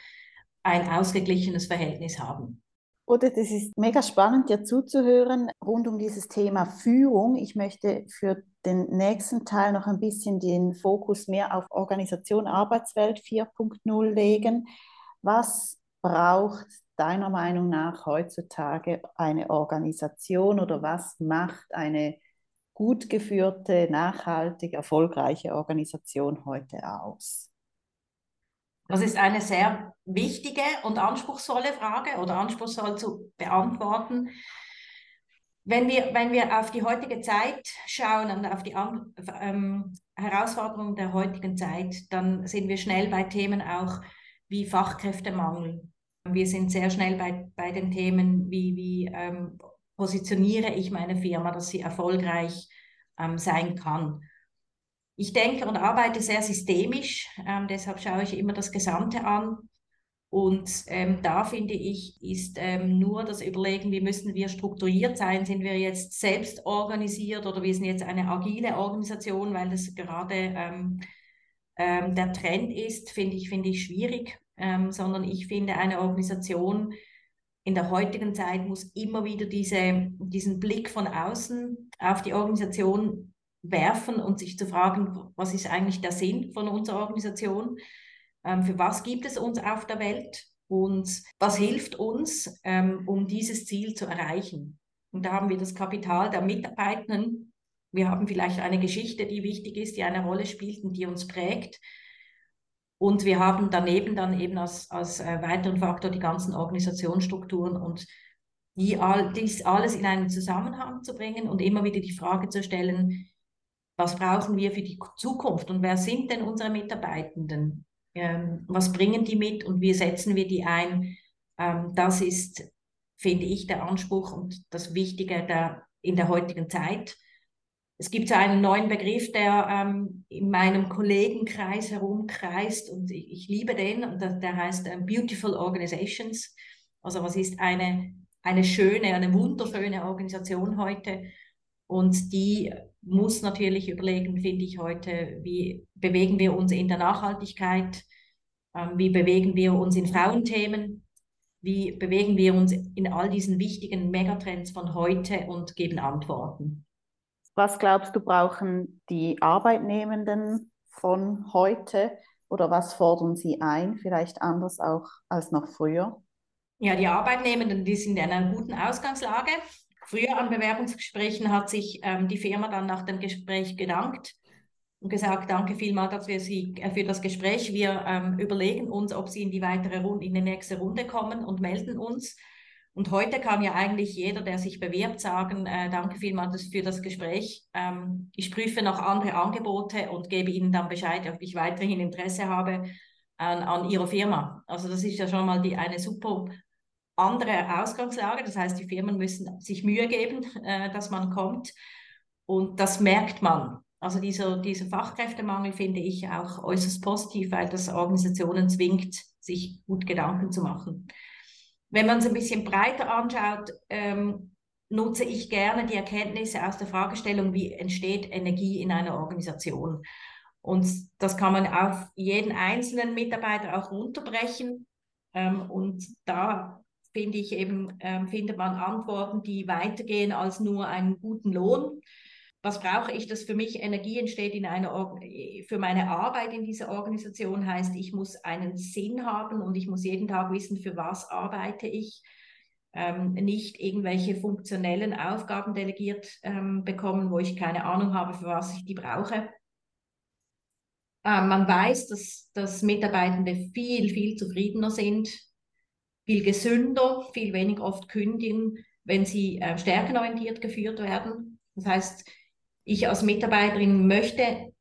ein ausgeglichenes Verhältnis haben.
Oder das ist mega spannend, dir zuzuhören rund um dieses Thema Führung. Ich möchte für den nächsten Teil noch ein bisschen den Fokus mehr auf Organisation Arbeitswelt 4.0 legen. Was braucht deiner Meinung nach heutzutage eine Organisation oder was macht eine gut geführte, nachhaltig, erfolgreiche Organisation heute aus?
Das ist eine sehr wichtige und anspruchsvolle Frage oder anspruchsvoll zu beantworten. Wenn wir, wenn wir auf die heutige Zeit schauen und auf die ähm, Herausforderungen der heutigen Zeit, dann sind wir schnell bei Themen auch wie Fachkräftemangel. Wir sind sehr schnell bei, bei den Themen wie, wie ähm, positioniere ich meine Firma, dass sie erfolgreich ähm, sein kann. Ich denke und arbeite sehr systemisch, ähm, deshalb schaue ich immer das Gesamte an. Und ähm, da finde ich, ist ähm, nur das Überlegen, wie müssen wir strukturiert sein? Sind wir jetzt selbst organisiert oder wir sind jetzt eine agile Organisation, weil das gerade ähm, ähm, der Trend ist, finde ich, finde ich schwierig, ähm, sondern ich finde eine Organisation in der heutigen Zeit muss immer wieder diese, diesen Blick von außen auf die Organisation werfen und sich zu fragen, was ist eigentlich der Sinn von unserer Organisation? Ähm, für was gibt es uns auf der Welt? Und was hilft uns, ähm, um dieses Ziel zu erreichen? Und da haben wir das Kapital der Mitarbeitenden. Wir haben vielleicht eine Geschichte, die wichtig ist, die eine Rolle spielt und die uns prägt. Und wir haben daneben dann eben als, als äh, weiteren Faktor die ganzen Organisationsstrukturen und die all, dies alles in einen Zusammenhang zu bringen und immer wieder die Frage zu stellen, was brauchen wir für die Zukunft und wer sind denn unsere Mitarbeitenden? Ähm, was bringen die mit und wie setzen wir die ein? Ähm, das ist, finde ich, der Anspruch und das Wichtige der, in der heutigen Zeit. Es gibt so einen neuen Begriff, der ähm, in meinem Kollegenkreis herumkreist und ich, ich liebe den und der, der heißt ähm, Beautiful Organizations. Also was ist eine, eine schöne, eine wunderschöne Organisation heute? Und die muss natürlich überlegen, finde ich heute, wie bewegen wir uns in der Nachhaltigkeit, ähm, wie bewegen wir uns in Frauenthemen, wie bewegen wir uns in all diesen wichtigen Megatrends von heute und geben Antworten.
Was glaubst du, brauchen die Arbeitnehmenden von heute oder was fordern sie ein, vielleicht anders auch als noch früher?
Ja, die Arbeitnehmenden, die sind in einer guten Ausgangslage. Früher an Bewerbungsgesprächen hat sich ähm, die Firma dann nach dem Gespräch gedankt und gesagt, danke vielmals dass wir Sie, äh, für das Gespräch. Wir ähm, überlegen uns, ob Sie in die weitere Runde, in die nächste Runde kommen und melden uns. Und heute kann ja eigentlich jeder, der sich bewirbt, sagen, äh, danke vielmals für das Gespräch. Ähm, ich prüfe noch andere Angebote und gebe Ihnen dann Bescheid, ob ich weiterhin Interesse habe an, an Ihrer Firma. Also das ist ja schon mal die, eine super andere Ausgangslage. Das heißt, die Firmen müssen sich Mühe geben, äh, dass man kommt. Und das merkt man. Also dieser, dieser Fachkräftemangel finde ich auch äußerst positiv, weil das Organisationen zwingt, sich gut Gedanken zu machen. Wenn man es ein bisschen breiter anschaut, ähm, nutze ich gerne die Erkenntnisse aus der Fragestellung, wie entsteht Energie in einer Organisation. Und das kann man auf jeden einzelnen Mitarbeiter auch runterbrechen. Ähm, und da finde ich eben, ähm, findet man Antworten, die weitergehen als nur einen guten Lohn. Was brauche ich, dass für mich Energie entsteht in einer Or für meine Arbeit in dieser Organisation heißt, ich muss einen Sinn haben und ich muss jeden Tag wissen, für was arbeite ich. Ähm, nicht irgendwelche funktionellen Aufgaben delegiert ähm, bekommen, wo ich keine Ahnung habe, für was ich die brauche. Ähm, man weiß, dass, dass Mitarbeitende viel, viel zufriedener sind, viel gesünder, viel weniger oft kündigen, wenn sie äh, stärkenorientiert geführt werden. Das heißt, ich als Mitarbeiterin möchte,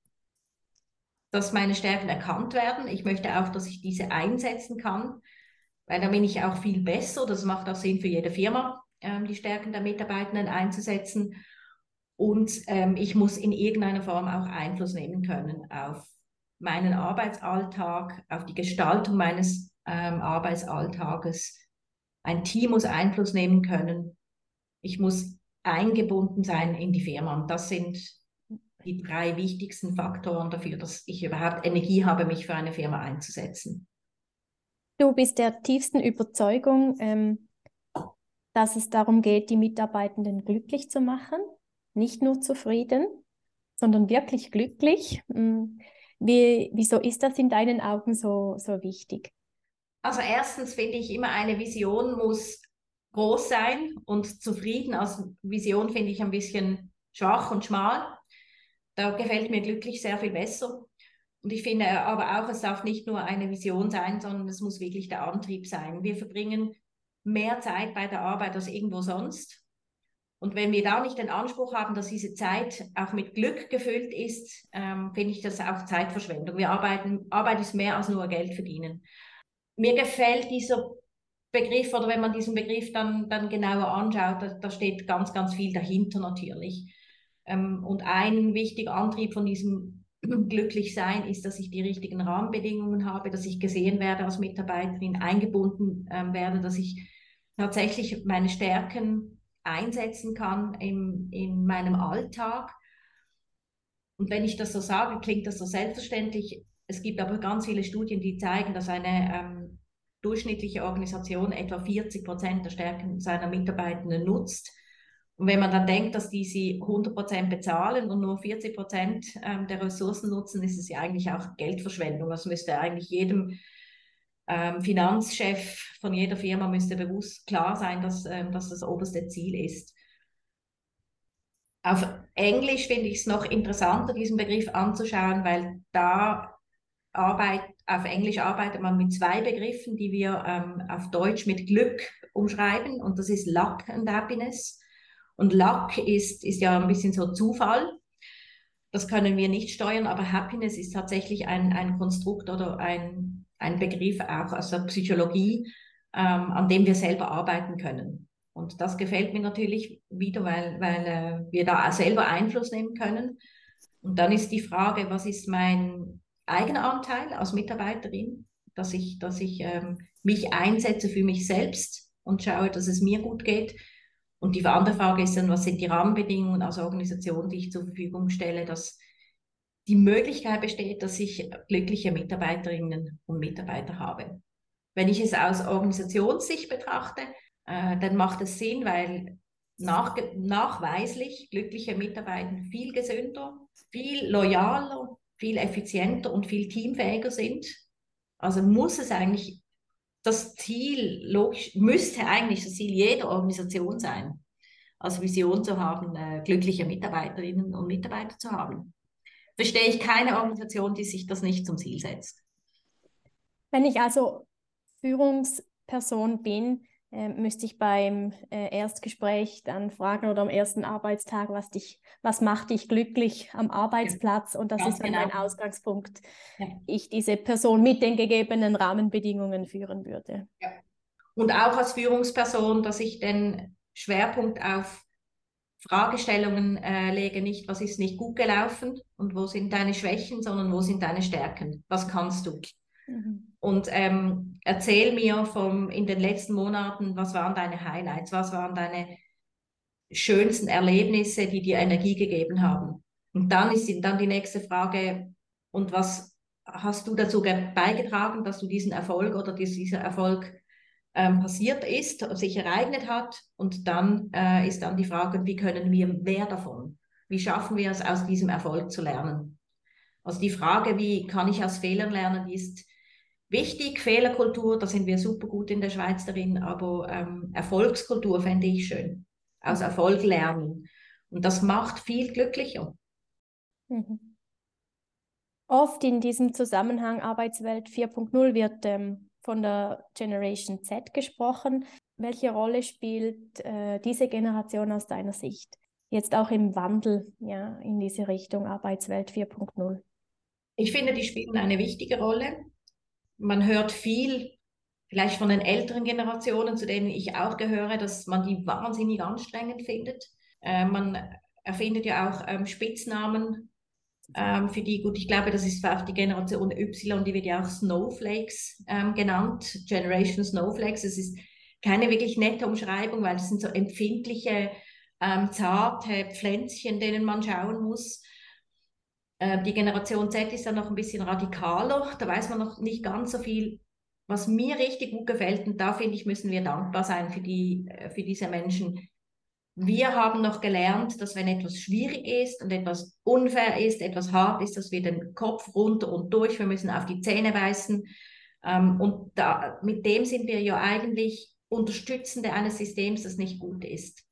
dass meine Stärken erkannt werden. Ich möchte auch, dass ich diese einsetzen kann, weil dann bin ich auch viel besser. Das macht auch Sinn für jede Firma, ähm, die Stärken der Mitarbeitenden einzusetzen. Und ähm, ich muss in irgendeiner Form auch Einfluss nehmen können auf meinen Arbeitsalltag, auf die Gestaltung meines ähm, Arbeitsalltages. Ein Team muss Einfluss nehmen können. Ich muss eingebunden sein in die Firma. Und das sind die drei wichtigsten Faktoren dafür, dass ich überhaupt Energie habe, mich für eine Firma einzusetzen.
Du bist der tiefsten Überzeugung, ähm, dass es darum geht, die Mitarbeitenden glücklich zu machen, nicht nur zufrieden, sondern wirklich glücklich. Hm, wie, wieso ist das in deinen Augen so, so wichtig?
Also erstens finde ich immer, eine Vision muss groß sein und zufrieden als Vision finde ich ein bisschen schwach und schmal. Da gefällt mir glücklich sehr viel besser. Und ich finde aber auch, es darf nicht nur eine Vision sein, sondern es muss wirklich der Antrieb sein. Wir verbringen mehr Zeit bei der Arbeit als irgendwo sonst. Und wenn wir da nicht den Anspruch haben, dass diese Zeit auch mit Glück gefüllt ist, ähm, finde ich das auch Zeitverschwendung. Wir arbeiten, Arbeit ist mehr als nur Geld verdienen. Mir gefällt dieser Begriff oder wenn man diesen Begriff dann, dann genauer anschaut, da, da steht ganz, ganz viel dahinter natürlich. Ähm, und ein wichtiger Antrieb von diesem (clears throat) Glücklichsein ist, dass ich die richtigen Rahmenbedingungen habe, dass ich gesehen werde als Mitarbeiterin, eingebunden ähm, werde, dass ich tatsächlich meine Stärken einsetzen kann im, in meinem Alltag. Und wenn ich das so sage, klingt das so selbstverständlich. Es gibt aber ganz viele Studien, die zeigen, dass eine ähm, durchschnittliche Organisation etwa 40 Prozent der Stärken seiner Mitarbeitenden nutzt. Und wenn man dann denkt, dass die sie 100 Prozent bezahlen und nur 40 Prozent ähm, der Ressourcen nutzen, ist es ja eigentlich auch Geldverschwendung. Das müsste eigentlich jedem ähm, Finanzchef von jeder Firma müsste bewusst klar sein, dass, ähm, dass das oberste Ziel ist. Auf Englisch finde ich es noch interessanter, diesen Begriff anzuschauen, weil da arbeit, auf Englisch arbeitet man mit zwei Begriffen, die wir ähm, auf Deutsch mit Glück umschreiben. Und das ist Luck and Happiness. Und Luck ist, ist ja ein bisschen so Zufall. Das können wir nicht steuern, aber Happiness ist tatsächlich ein, ein Konstrukt oder ein, ein Begriff auch aus der Psychologie, ähm, an dem wir selber arbeiten können. Und das gefällt mir natürlich wieder, weil, weil äh, wir da selber Einfluss nehmen können. Und dann ist die Frage, was ist mein eigener Anteil als Mitarbeiterin, dass ich, dass ich ähm, mich einsetze für mich selbst und schaue, dass es mir gut geht. Und die andere Frage ist dann, was sind die Rahmenbedingungen als Organisation, die ich zur Verfügung stelle, dass die Möglichkeit besteht, dass ich glückliche Mitarbeiterinnen und Mitarbeiter habe. Wenn ich es aus Organisationssicht betrachte, äh, dann macht es Sinn, weil nach, nachweislich glückliche Mitarbeiter viel gesünder, viel loyaler, viel effizienter und viel teamfähiger sind. Also muss es eigentlich das Ziel, logisch, müsste eigentlich das Ziel jeder Organisation sein, als Vision zu haben, äh, glückliche Mitarbeiterinnen und Mitarbeiter zu haben. Verstehe ich keine Organisation, die sich das nicht zum Ziel setzt.
Wenn ich also Führungsperson bin, äh, müsste ich beim äh, Erstgespräch dann fragen oder am ersten Arbeitstag, was, dich, was macht dich glücklich am Arbeitsplatz? Und das Ganz ist dann genau. mein Ausgangspunkt, ja. ich diese Person mit den gegebenen Rahmenbedingungen führen würde. Ja.
Und auch als Führungsperson, dass ich den Schwerpunkt auf Fragestellungen äh, lege, nicht was ist nicht gut gelaufen und wo sind deine Schwächen, sondern wo sind deine Stärken? Was kannst du? Mhm. Und ähm, erzähl mir vom, in den letzten Monaten, was waren deine Highlights, was waren deine schönsten Erlebnisse, die dir Energie gegeben haben. Und dann ist dann die nächste Frage, und was hast du dazu beigetragen, dass du diesen Erfolg oder dieser Erfolg ähm, passiert ist, sich ereignet hat? Und dann äh, ist dann die Frage, wie können wir mehr davon? Wie schaffen wir es, aus diesem Erfolg zu lernen? Also die Frage, wie kann ich aus Fehlern lernen, ist wichtig. Fehlerkultur, da sind wir super gut in der Schweiz darin, aber ähm, Erfolgskultur fände ich schön. Aus Erfolg lernen. Und das macht viel glücklicher.
Mhm. Oft in diesem Zusammenhang Arbeitswelt 4.0 wird ähm, von der Generation Z gesprochen. Welche Rolle spielt äh, diese Generation aus deiner Sicht? Jetzt auch im Wandel ja, in diese Richtung Arbeitswelt 4.0.
Ich finde, die spielen eine wichtige Rolle man hört viel, vielleicht von den älteren Generationen, zu denen ich auch gehöre, dass man die wahnsinnig anstrengend findet. Äh, man erfindet ja auch ähm, Spitznamen ähm, für die, gut, ich glaube, das ist auch die Generation Y, die wird ja auch Snowflakes ähm, genannt, Generation Snowflakes. Es ist keine wirklich nette Umschreibung, weil es sind so empfindliche, ähm, zarte Pflänzchen, denen man schauen muss. Äh, die Generation Z ist dann noch ein bisschen radikaler. Da weiß man noch nicht ganz so viel, was mir richtig gut gefällt. Und da finde ich, müssen wir dankbar sein für, die, äh, für diese Menschen. Wir haben noch gelernt, dass wenn etwas schwierig ist und etwas unfair ist, etwas hart ist, dass wir den Kopf runter und durch, wir müssen auf die Zähne beißen. Ähm, und da, mit dem sind wir ja eigentlich Unterstützende eines Systems, das nicht gut ist.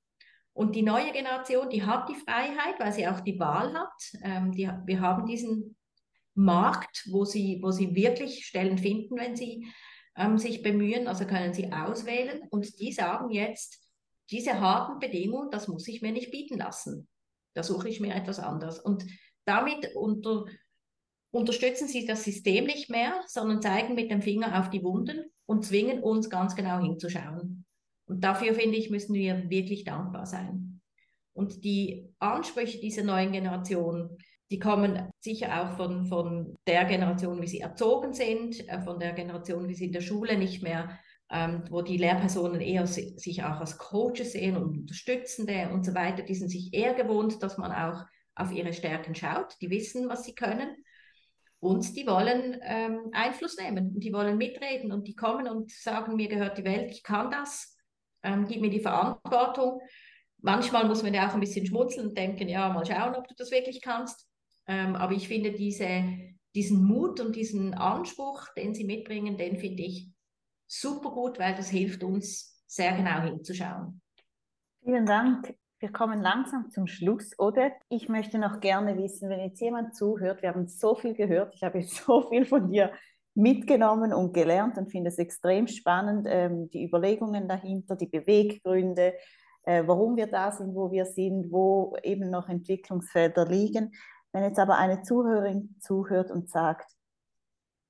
Und die neue Generation, die hat die Freiheit, weil sie auch die Wahl hat. Ähm, die, wir haben diesen Markt, wo sie, wo sie wirklich Stellen finden, wenn sie ähm, sich bemühen. Also können sie auswählen. Und die sagen jetzt, diese harten Bedingungen, das muss ich mir nicht bieten lassen. Da suche ich mir etwas anderes. Und damit unter, unterstützen sie das System nicht mehr, sondern zeigen mit dem Finger auf die Wunden und zwingen uns ganz genau hinzuschauen. Und dafür, finde ich, müssen wir wirklich dankbar sein. Und die Ansprüche dieser neuen Generation, die kommen sicher auch von, von der Generation, wie sie erzogen sind, äh, von der Generation, wie sie in der Schule nicht mehr, ähm, wo die Lehrpersonen eher sich auch als Coaches sehen und Unterstützende und so weiter. Die sind sich eher gewohnt, dass man auch auf ihre Stärken schaut. Die wissen, was sie können. Und die wollen ähm, Einfluss nehmen und die wollen mitreden und die kommen und sagen, mir gehört die Welt, ich kann das, ähm, gib mir die Verantwortung. Manchmal muss man ja auch ein bisschen schmunzeln und denken, ja, mal schauen, ob du das wirklich kannst. Ähm, aber ich finde diese, diesen Mut und diesen Anspruch, den sie mitbringen, den finde ich super gut, weil das hilft uns sehr genau hinzuschauen.
Vielen Dank. Wir kommen langsam zum Schluss, oder? Ich möchte noch gerne wissen, wenn jetzt jemand zuhört, wir haben so viel gehört, ich habe jetzt so viel von dir mitgenommen und gelernt und finde es extrem spannend, ähm, die Überlegungen dahinter, die Beweggründe, äh, warum wir da sind, wo wir sind, wo eben noch Entwicklungsfelder liegen. Wenn jetzt aber eine Zuhörerin zuhört und sagt,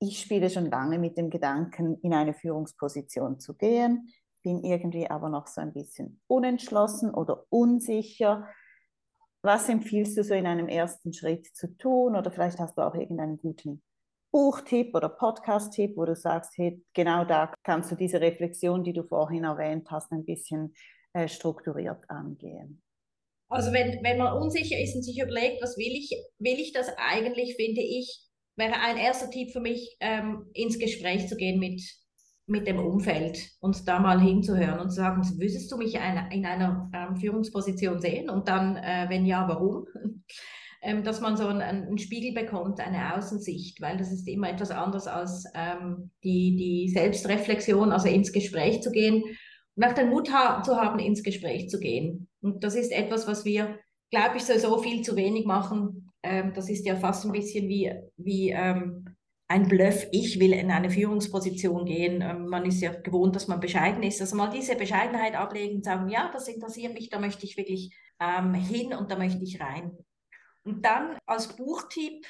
ich spiele schon lange mit dem Gedanken, in eine Führungsposition zu gehen, bin irgendwie aber noch so ein bisschen unentschlossen oder unsicher. Was empfiehlst du so in einem ersten Schritt zu tun? Oder vielleicht hast du auch irgendeinen guten Buchtipp oder Podcast-Tipp, wo du sagst, hey, genau da kannst du diese Reflexion, die du vorhin erwähnt hast, ein bisschen äh, strukturiert angehen.
Also wenn, wenn man unsicher ist und sich überlegt, was will ich, will ich das eigentlich, finde ich, wäre ein erster Tipp für mich, ähm, ins Gespräch zu gehen mit, mit dem Umfeld und da mal hinzuhören und zu sagen, würdest du mich in einer, in einer ähm, Führungsposition sehen? Und dann, äh, wenn ja, warum? Ähm, dass man so einen, einen, Spiegel bekommt, eine Außensicht, weil das ist immer etwas anderes als ähm, die, die Selbstreflexion, also ins Gespräch zu gehen und auch den Mut ha zu haben, ins Gespräch zu gehen. Und das ist etwas, was wir, glaube ich, so, so viel zu wenig machen. Ähm, das ist ja fast ein bisschen wie, wie ähm, ein Bluff, ich will in eine Führungsposition gehen. Ähm, man ist ja gewohnt, dass man bescheiden ist. Also mal diese Bescheidenheit ablegen und sagen, ja, das interessiert mich, da möchte ich wirklich ähm, hin und da möchte ich rein. Und dann als Buchtipp,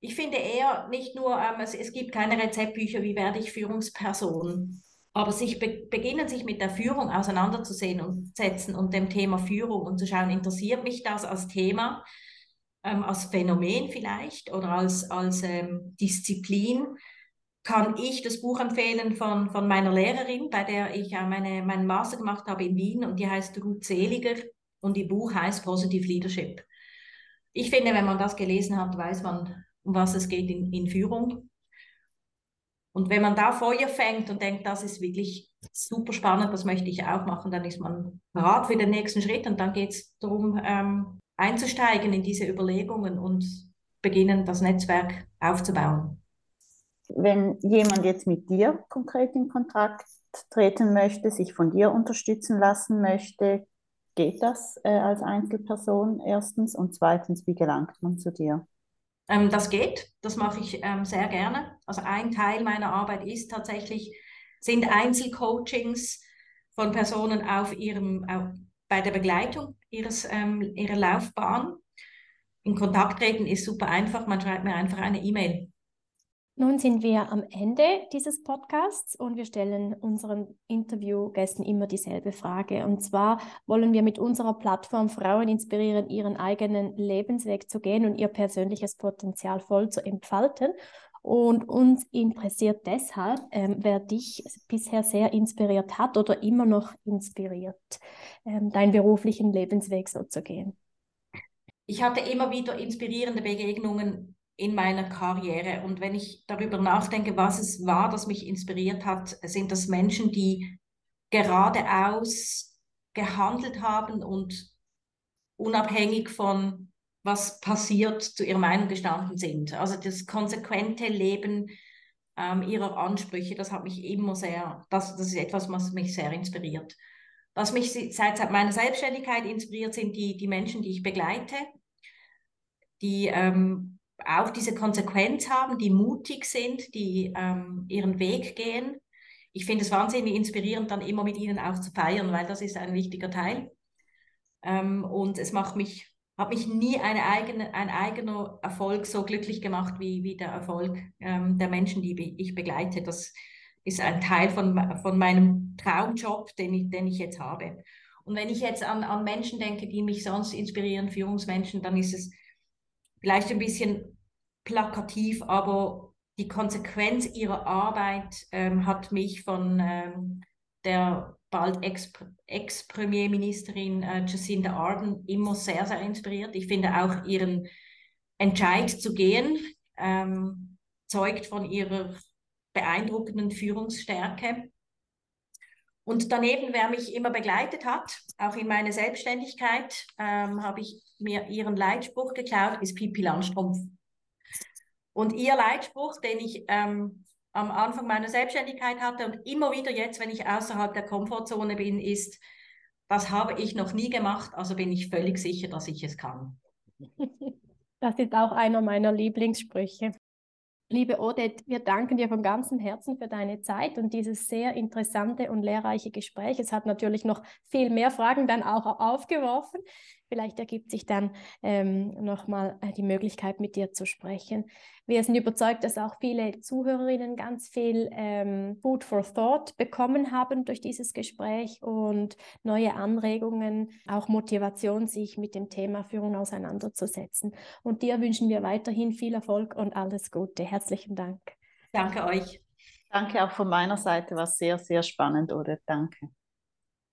ich finde eher nicht nur, ähm, es, es gibt keine Rezeptbücher, wie werde ich Führungsperson. Aber sich be beginnen, sich mit der Führung auseinanderzusetzen und setzen und dem Thema Führung und zu schauen, interessiert mich das als Thema, ähm, als Phänomen vielleicht oder als, als ähm, Disziplin, kann ich das Buch empfehlen von, von meiner Lehrerin, bei der ich meine, meinen Master gemacht habe in Wien und die heißt Ruth Seliger und ihr Buch heißt Positive Leadership. Ich finde, wenn man das gelesen hat, weiß man, um was es geht in, in Führung. Und wenn man da Feuer fängt und denkt, das ist wirklich super spannend, das möchte ich auch machen, dann ist man bereit für den nächsten Schritt und dann geht es darum, ähm, einzusteigen in diese Überlegungen und beginnen, das Netzwerk aufzubauen.
Wenn jemand jetzt mit dir konkret in Kontakt treten möchte, sich von dir unterstützen lassen möchte, geht das äh, als Einzelperson erstens und zweitens, wie gelangt man zu dir?
Ähm, das geht, das mache ich ähm, sehr gerne. Also ein Teil meiner Arbeit ist tatsächlich, sind Einzelcoachings von Personen auf ihrem, auf, bei der Begleitung ihres, ähm, ihrer Laufbahn. In Kontakt treten ist super einfach, man schreibt mir einfach eine E-Mail.
Nun sind wir am Ende dieses Podcasts und wir stellen unseren Interviewgästen immer dieselbe Frage. Und zwar wollen wir mit unserer Plattform Frauen inspirieren, ihren eigenen Lebensweg zu gehen und ihr persönliches Potenzial voll zu entfalten. Und uns interessiert deshalb, ähm, wer dich bisher sehr inspiriert hat oder immer noch inspiriert, ähm, deinen beruflichen Lebensweg so zu gehen.
Ich hatte immer wieder inspirierende Begegnungen in meiner Karriere. Und wenn ich darüber nachdenke, was es war, das mich inspiriert hat, sind das Menschen, die geradeaus gehandelt haben und unabhängig von was passiert zu ihrer Meinung gestanden sind. Also das konsequente Leben ähm, ihrer Ansprüche, das hat mich immer sehr, das, das ist etwas, was mich sehr inspiriert. Was mich seit meiner Selbstständigkeit inspiriert, sind die, die Menschen, die ich begleite, die ähm, auch diese Konsequenz haben, die mutig sind, die ähm, ihren Weg gehen. Ich finde es wahnsinnig inspirierend, dann immer mit ihnen auch zu feiern, weil das ist ein wichtiger Teil. Ähm, und es macht mich, hat mich nie eine eigene, ein eigener Erfolg so glücklich gemacht wie, wie der Erfolg ähm, der Menschen, die ich begleite. Das, ist ein Teil von, von meinem Traumjob, den ich, den ich jetzt habe. Und wenn ich jetzt an, an Menschen denke, die mich sonst inspirieren, Führungsmenschen, dann ist es vielleicht ein bisschen plakativ, aber die Konsequenz ihrer Arbeit ähm, hat mich von ähm, der bald Ex-Premierministerin Ex äh, Jacinda Ardern immer sehr, sehr inspiriert. Ich finde auch ihren Entscheid zu gehen ähm, zeugt von ihrer beeindruckenden Führungsstärke. Und daneben, wer mich immer begleitet hat, auch in meiner Selbstständigkeit, ähm, habe ich mir ihren Leitspruch geklaut, ist Pipi Landstrumpf. Und ihr Leitspruch, den ich ähm, am Anfang meiner Selbstständigkeit hatte und immer wieder jetzt, wenn ich außerhalb der Komfortzone bin, ist, das habe ich noch nie gemacht, also bin ich völlig sicher, dass ich es kann. (laughs)
Das ist auch einer meiner Lieblingssprüche. Liebe Odette, wir danken dir von ganzem Herzen für deine Zeit und dieses sehr interessante und lehrreiche Gespräch. Es hat natürlich noch viel mehr Fragen dann auch aufgeworfen. Vielleicht ergibt sich dann ähm, nochmal äh, die Möglichkeit, mit dir zu sprechen. Wir sind überzeugt, dass auch viele Zuhörerinnen ganz viel ähm, Food for Thought bekommen haben durch dieses Gespräch und neue Anregungen, auch Motivation, sich mit dem Thema Führung auseinanderzusetzen. Und dir wünschen wir weiterhin viel Erfolg und alles Gute. Herzlichen Dank.
Danke euch.
Danke auch von meiner Seite, war sehr, sehr spannend, oder? Danke.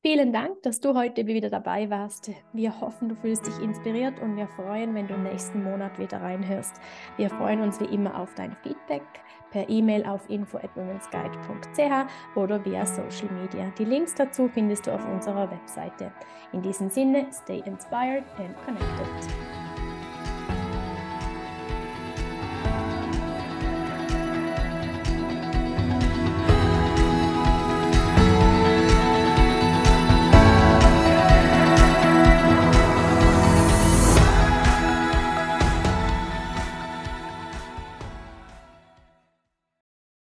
Vielen Dank, dass du heute wieder dabei warst. Wir hoffen, du fühlst dich inspiriert und wir freuen, wenn du nächsten Monat wieder reinhörst. Wir freuen uns wie immer auf dein Feedback per E-Mail auf info@womensguide.ch oder via Social Media. Die Links dazu findest du auf unserer Webseite. In diesem Sinne, stay inspired and connected.